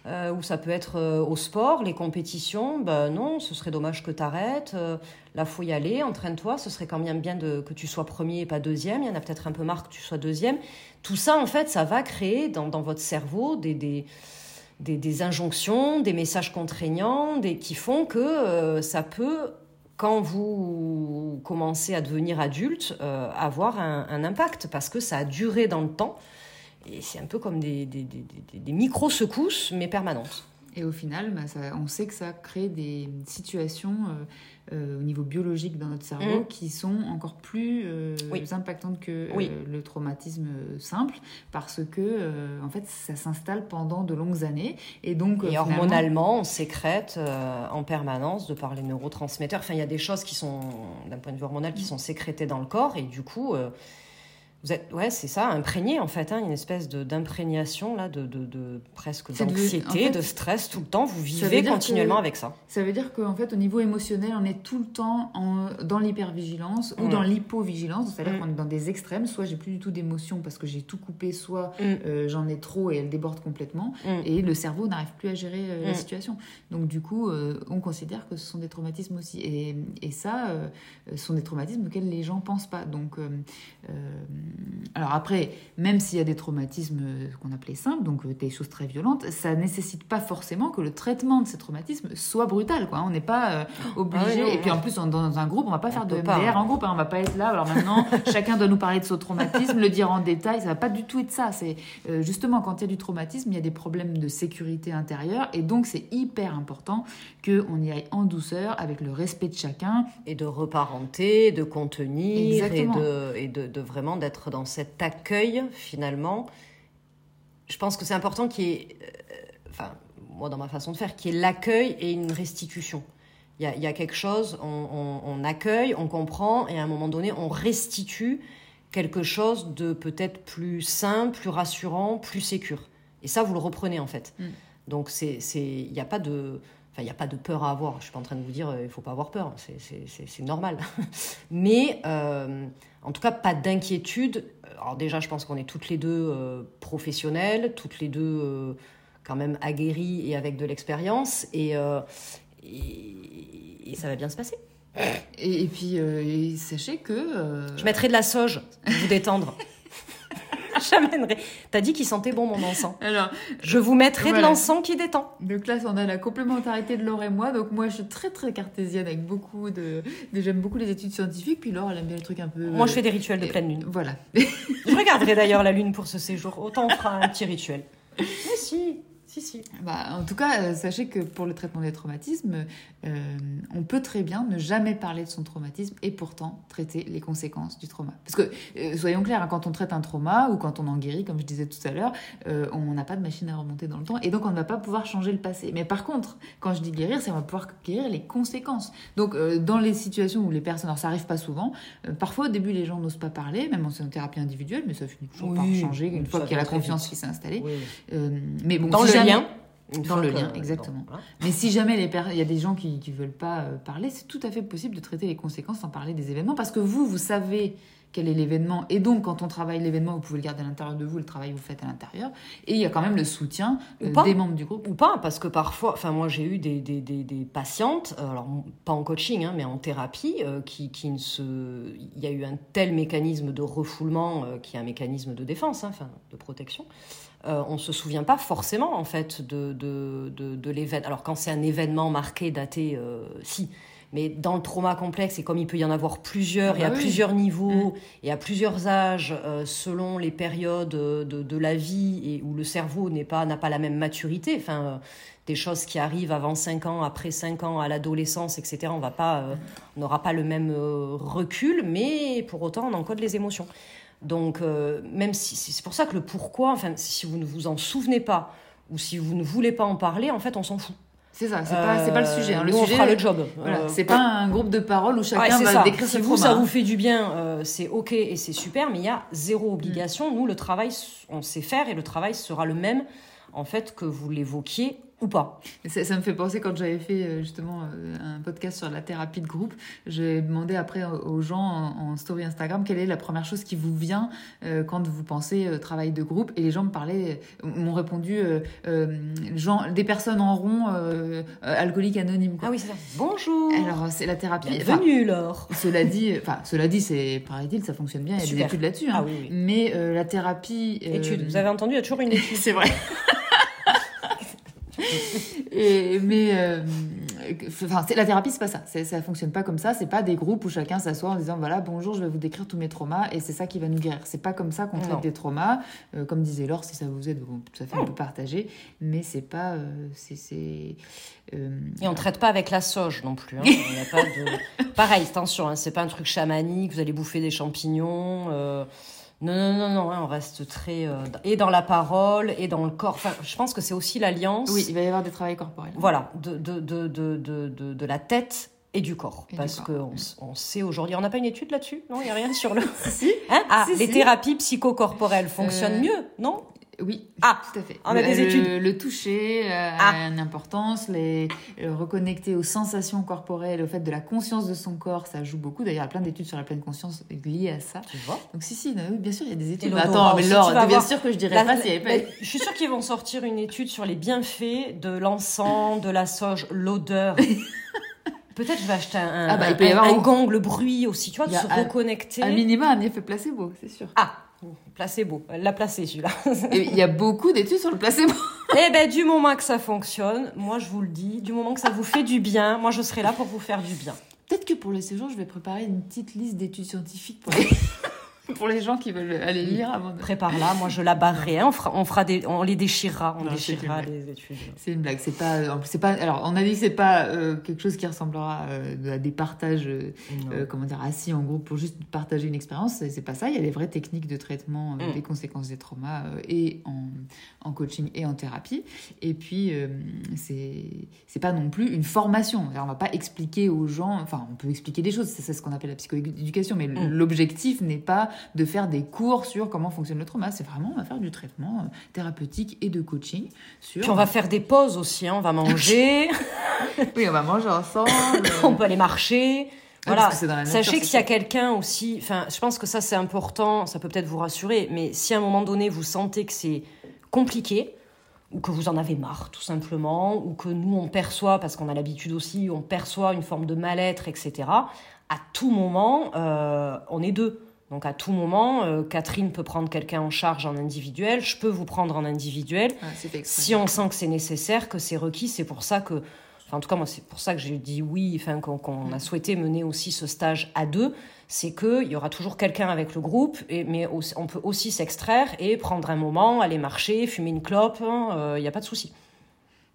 Euh, ou ça peut être euh, au sport, les compétitions. Ben non, ce serait dommage que t'arrêtes. Euh, là, faut y aller, entraîne-toi. Ce serait quand même bien que tu sois premier et pas deuxième. Il y en a peut-être un peu marre que tu sois deuxième. Tout ça, en fait, ça va créer dans, votre cerveau des, des, des, des injonctions, des messages contraignants, des, qui font que euh, ça peut quand vous commencez à devenir adulte, euh, avoir un impact parce que ça a duré dans le temps. Et c'est un peu comme des, des, des, des- des micro-secousses, mais permanentes. Et au final, bah, ça- on sait que ça crée des situations euh, euh, au niveau biologique dans notre cerveau Mm. qui sont encore plus euh, Oui. impactantes que Oui. le traumatisme simple, parce que en fait, ça s'installe pendant de longues années. Et donc, Et hormonalement, on sécrète en permanence de par les neurotransmetteurs. Enfin, il y a des choses qui sont, d'un point de vue hormonal, qui sont sécrétées dans le corps. Et du coup, vous êtes, ouais, c'est ça, imprégné en fait. Hein, une espèce d'imprégnation, là, de, de, de presque d'anxiété, en fait, de stress tout le temps. Vous vivez continuellement que- avec ça. Ça veut dire qu'en fait, au niveau émotionnel, on est tout le temps en- dans l'hypervigilance ou Mm. dans l'hypovigilance. C'est-à-dire Mm. qu'on est dans des extrêmes. Soit j'ai plus du tout d'émotion parce que j'ai tout coupé, soit Mm. euh, j'en ai trop et elle déborde complètement. Mm. Et le cerveau n'arrive plus à gérer euh, la situation. Donc du coup, euh, on considère que ce sont des traumatismes aussi. Et, et ça, ce sont des traumatismes auxquels les gens pensent pas. Donc, alors après, même s'il y a des traumatismes euh, qu'on appelait simples, donc euh, des choses très violentes, ça nécessite pas forcément que le traitement de ces traumatismes soit brutal. Quoi. On n'est pas euh, obligé. Ah oui, non, et puis en plus, on- dans un groupe, on va pas On faire de pas, MDR hein. en groupe. hein. on va pas être là. Alors maintenant, chacun doit nous parler de son traumatisme, le dire en détail. Ça va pas du tout être ça. C'est euh, justement quand il y a du traumatisme, il y a des problèmes de sécurité intérieure, et donc c'est hyper important que on y aille en douceur, avec le respect de chacun. et de reparenter, de contenir et, Exactement. de, et de, de vraiment d'être dans cet accueil finalement. Je pense que c'est important qu'il y ait, euh, enfin moi dans ma façon de faire, qu'il y ait l'accueil et une restitution. Il y a, il y a quelque chose, on, on- on accueille, on comprend et à un moment donné on restitue quelque chose de peut-être plus sain, plus rassurant, plus sécure. Et ça vous le reprenez en fait. Mm. Donc c'est, c'est, il n'y a pas de Enfin, il n'y a pas de peur à avoir. Je ne suis pas en train de vous dire il ne faut pas avoir peur. C'est normal. Mais en tout cas, pas d'inquiétude. Alors déjà, je pense qu'on est toutes les deux professionnelles, toutes les deux quand même aguerries et avec de l'expérience. Et, et, ça va bien se passer. Et, puis, euh, sachez que. Euh, Je mettrai de la sauge pour vous détendre. J'amènerai. T'as dit qu'il sentait bon mon encens. Alors, je vous mettrai de l'encens qui détend. Donc là, on a la complémentarité de Laure et moi. Donc moi, je suis très très cartésienne avec beaucoup de. J'aime beaucoup les études scientifiques. Puis Laure, elle aime bien les trucs un peu. Moi, je fais des rituels de pleine lune. Voilà. je regarderai d'ailleurs la lune pour ce séjour. Autant on fera un petit rituel. Mais si. Si, si. Bah, en tout cas, euh, sachez que pour le traitement des traumatismes, euh, on peut très bien ne jamais parler de son traumatisme et pourtant traiter les conséquences du trauma. Parce que, euh, soyons clairs, hein, quand on traite un trauma ou quand on en guérit, comme je disais tout à l'heure, on n'a pas de machine à remonter dans le temps et donc on ne va pas pouvoir changer le passé. Mais par contre, quand je dis guérir, c'est on va pouvoir guérir les conséquences. Donc, dans les situations où les personnes, alors ça arrive pas souvent, parfois au début les gens n'osent pas parler, même en thérapie individuelle, mais ça finit toujours par changer une fois qu'il y a la confiance qui s'est installée. mais bon, si lien. Dans le lien, exactement. Mais si jamais les il y a des gens qui ne veulent pas euh, parler, c'est tout à fait possible de traiter les conséquences sans parler des événements, parce que vous, vous savez quel est l'événement, et donc quand on travaille l'événement, vous pouvez le garder à l'intérieur de vous, le travail vous faites à l'intérieur, et il y a quand même le soutien euh, des membres du groupe. Ou pas, parce que parfois, enfin moi j'ai eu des, des, des, des, patientes, euh, alors pas en coaching, hein, mais en thérapie, qui, qui ne se... Il y a eu un tel mécanisme de refoulement qui est un mécanisme de défense, hein, enfin de protection, euh, on ne se souvient pas forcément en fait de, de, de, l'événement. Alors quand c'est un événement marqué, daté, euh, si. Mais dans le trauma complexe, et comme il peut y en avoir plusieurs, et à ah bah plusieurs niveaux, mm. et à plusieurs âges, euh, selon les périodes de, la vie, et où le cerveau n'est pas, n'a pas la même maturité, enfin, des choses qui arrivent avant 5 ans, après 5 ans, à l'adolescence, etc., on va pas, on n'aura pas le même recul, mais pour autant, on encode les émotions. Donc, euh, même si c'est pour ça que le pourquoi, enfin, si vous ne vous en souvenez pas ou si vous ne voulez pas en parler, en fait, on s'en fout. C'est ça, c'est pas, pas, le sujet. Hein. Le sujet, on fera le job. Voilà, euh, c'est pas un groupe de parole où chacun va décrire si vous, ça vous fait du bien, euh, c'est ok et c'est super, mais il y a zéro obligation. Mm. Nous, le travail, on sait faire et le travail sera le même, en fait, que vous l'évoquiez ou pas. Ça, me fait penser quand j'avais fait euh, justement euh, un podcast sur la thérapie de groupe, j'ai demandé après aux gens en, story Instagram quelle est la première chose qui vous vient euh, quand vous pensez travail de groupe et les gens me parlaient, m'ont répondu gens, des personnes en rond alcooliques anonymes. Ah oui c'est ça. Bonjour. Alors c'est la thérapie. Bienvenue Laure. Cela dit, enfin cela dit c'est paraît-il ça fonctionne bien, il y a des études là-dessus. Hein. Ah, oui, Mais la thérapie. Études. Vous avez entendu il y a toujours une étude. c'est vrai. Et, mais euh, enfin, la thérapie, c'est pas ça. Ça fonctionne pas comme ça. C'est pas des groupes où chacun s'assoit en disant voilà, bonjour, je vais vous décrire tous mes traumas et c'est ça qui va nous guérir. C'est pas comme ça qu'on traite des traumas. Euh, comme disait Laure, si ça vous aide, tout à fait, on peut partager. Mais c'est pas. Euh, c'est. Et on traite pas avec la sauge non plus. Hein. a pas de... Pareil, attention, hein, c'est pas un truc chamanique, vous allez bouffer des champignons. Non, non, non, non, hein, on reste très. Euh, et dans la parole, et dans le corps. Enfin, je pense que c'est aussi l'alliance. Oui, il va y avoir des travaux corporels. Voilà, de, de, de, de, de la tête et du corps. parce qu'on on sait aujourd'hui. On n'a pas une étude là-dessus? Non, il n'y a rien sur le. si. Hein? Ah, les thérapies psychocorporelles fonctionnent euh, mieux, non? Oui, ah, tout à fait. On a des études. Le toucher euh, a ah. une importance, les reconnecter aux sensations corporelles, au fait de la conscience de son corps, ça joue beaucoup. D'ailleurs, il y a plein d'études sur la pleine conscience liées à ça. Tu vois Donc si, si, oui, bien sûr, il y a des études. Attends, mais Laure, bien sûr que je dirais pas s'il n'y avait pas... Je suis sûre qu'ils vont sortir une étude sur les bienfaits de l'encens, de la sauge, l'odeur. Peut-être je vais acheter un, ah bah, un, gong, le bruit aussi, tu vois, de se reconnecter. Un minima, un effet placebo, c'est sûr. Ah, Placebo, elle l'a placé celui-là. Il y a beaucoup d'études sur le placebo. eh ben, du moment que ça fonctionne, moi je vous le dis, du moment que ça vous fait du bien, moi je serai là pour vous faire du bien. Peut-être que pour le séjour, je vais préparer une petite liste d'études scientifiques pour pour les gens qui veulent aller lire avant de... Prépare-la, moi je la barrerai, on, fera, on, fera des, on les déchirera, on déchirera les études. C'est une blague, c'est pas, c'est pas, alors on a dit que c'est pas euh, quelque chose qui ressemblera euh, à des partages, euh, comment dire, assis en groupe pour juste partager une expérience, c'est pas ça, il y a des vraies techniques de traitement mm. des conséquences des traumas et en, en, coaching et en thérapie, et puis c'est c'est pas non plus une formation, on va pas expliquer aux gens, enfin on peut expliquer des choses, c'est ce qu'on appelle la psychoéducation, mais mm. l'objectif n'est pas de faire des cours sur comment fonctionne le trauma. C'est vraiment, on va faire du traitement euh, thérapeutique et de coaching. Sur... Puis on va faire des pauses aussi, hein. on va manger. oui, on va manger ensemble. on peut aller marcher. Voilà. Sachez que s'il y a quelqu'un aussi, enfin, je pense que ça c'est important, ça peut peut-être vous rassurer, mais si à un moment donné vous sentez que c'est compliqué, ou que vous en avez marre tout simplement, ou que nous on perçoit, parce qu'on a l'habitude aussi, on perçoit une forme de mal-être, etc., à tout moment, euh, on est deux. Donc à tout moment, euh, Catherine peut prendre quelqu'un en charge en individuel, je peux vous prendre en individuel. Ah, si on sent que c'est nécessaire, que c'est requis, c'est pour ça que en tout cas, moi, c'est pour ça que j'ai dit oui, enfin, qu'on a souhaité mener aussi ce stage à deux. C'est qu'il y aura toujours quelqu'un avec le groupe, et, mais on peut aussi s'extraire et prendre un moment, aller marcher, fumer une clope, il hein, n'y euh, a pas de souci.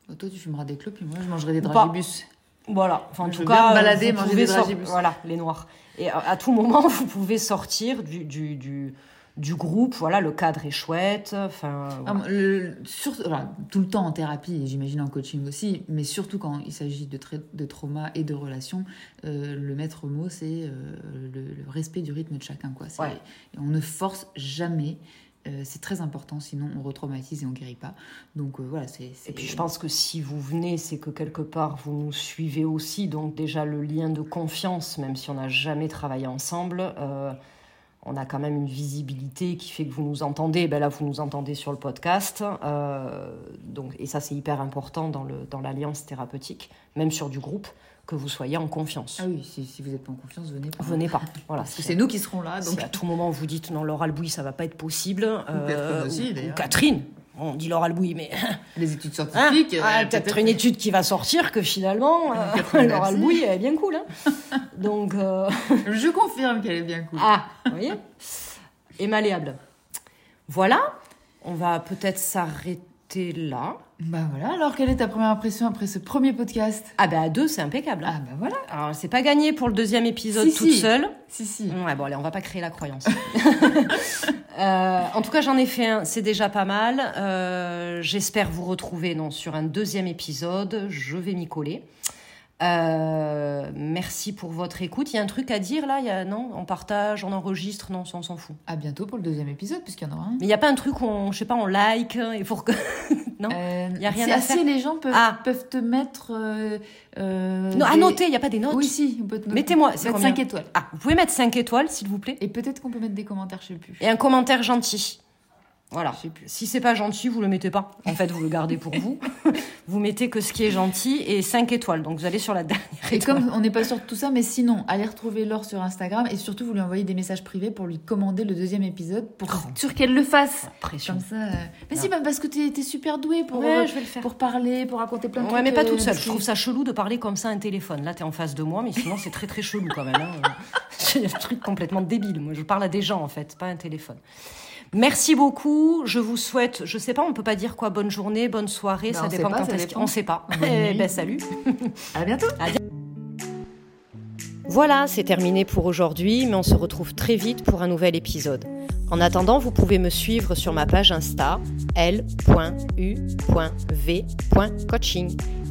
Bah, toi, tu fumeras des clopes, et moi, je mangerai des dragibus. Voilà, enfin, en tout cas, balader, manger des dragibus. Voilà, les noirs. Et à, tout moment, vous pouvez sortir du, du, du du groupe. Voilà, le cadre est chouette. Enfin, ah, tout le temps en thérapie et j'imagine en coaching aussi, mais surtout quand il s'agit de, de trauma et de relations, euh, le maître mot c'est euh, le, respect du rythme de chacun. Quoi. On ne force jamais. Euh, c'est très important, sinon on retraumatise et on guérit pas. Donc voilà, c'est. Et puis je pense que si vous venez, c'est que quelque part vous nous suivez aussi. Donc déjà le lien de confiance, même si on n'a jamais travaillé ensemble on a quand même une visibilité qui fait que vous nous entendez. Ben là, vous nous entendez sur le podcast. Euh, donc, et ça, c'est hyper important dans, le, dans l'alliance thérapeutique, même sur du groupe, que vous soyez en confiance. Ah oui, si, vous n'êtes pas en confiance, venez pas. Venez pas. Voilà, c'est nous qui serons là. Donc... à tout moment vous dites non, Laura Albouy, ça va pas être possible. Euh, ou Catherine, on dit Laura Albouy, mais. Les études scientifiques. Hein ah, peut-être une étude qui va sortir que finalement, euh, Laura Albouy, elle est bien cool. Hein Donc. Euh, Je confirme qu'elle est bien cool. Ah, vous voyez? Et malléable. Voilà, on va peut-être s'arrêter là. Bah voilà, alors quelle est ta première impression après ce premier podcast? Ah bah à deux, c'est impeccable. Hein. Ah bah voilà. Alors c'est pas gagné pour le deuxième épisode toute seule. Si si. Ouais bon allez, on va pas créer la croyance. euh, en tout cas j'en ai fait un, c'est déjà pas mal. Euh, J'espère vous retrouver non, sur un deuxième épisode, je vais m'y coller. Euh, merci pour votre écoute. Il y a un truc à dire là il y a, Non? On partage, on enregistre Non, on s'en fout. À bientôt pour le deuxième épisode, puisqu'il y en aura un. Mais il n'y a pas un truc où on, je sais pas, on like et pour que. non? Euh, Il y a rien à faire. les gens peuvent, ah. peuvent te mettre. Euh, non, à noter, il n'y a pas des notes Oui, si. Mettez-moi. C'est 5 étoiles. Ah, vous pouvez mettre 5 étoiles, s'il vous plaît. Et peut-être qu'on peut mettre des commentaires, je sais plus. Et un commentaire gentil. Voilà. Si c'est pas gentil, vous le mettez pas. En fait, vous le gardez pour vous. vous mettez que ce qui est gentil et 5 étoiles. Donc vous allez sur la dernière. Et comme on n'est pas sûr de tout ça, mais sinon, allez retrouver Laure sur Instagram et surtout vous lui envoyez des messages privés pour lui commander le deuxième épisode pour oh. sûr qu'elle le fasse. pression. Comme ça. Euh, mais si, même parce que tu es, super douée pour, euh, je vais le faire. pour parler, pour raconter plein de ouais, trucs. Ouais, mais pas toute euh, seule. Je trouve ça chelou de parler comme ça à un téléphone. Là, tu es en face de moi, mais sinon, c'est très très chelou quand même. Hein. c'est un truc complètement débile. Moi, je parle à des gens en fait, pas à un téléphone. Merci beaucoup. Je vous souhaite, je sais pas, on peut pas dire quoi, bonne journée, bonne soirée, ben, ça dépend quand est-ce qu'on sait pas. Eh ben, salut. À bientôt. Voilà, c'est terminé pour aujourd'hui, mais on se retrouve très vite pour un nouvel épisode. En attendant, vous pouvez me suivre sur ma page Insta l.u.v.coaching.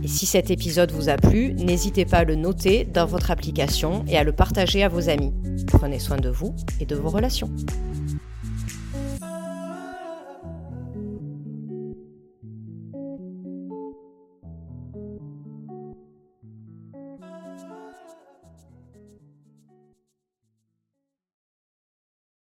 Et si cet épisode vous a plu, n'hésitez pas à le noter dans votre application et à le partager à vos amis. Prenez soin de vous et de vos relations.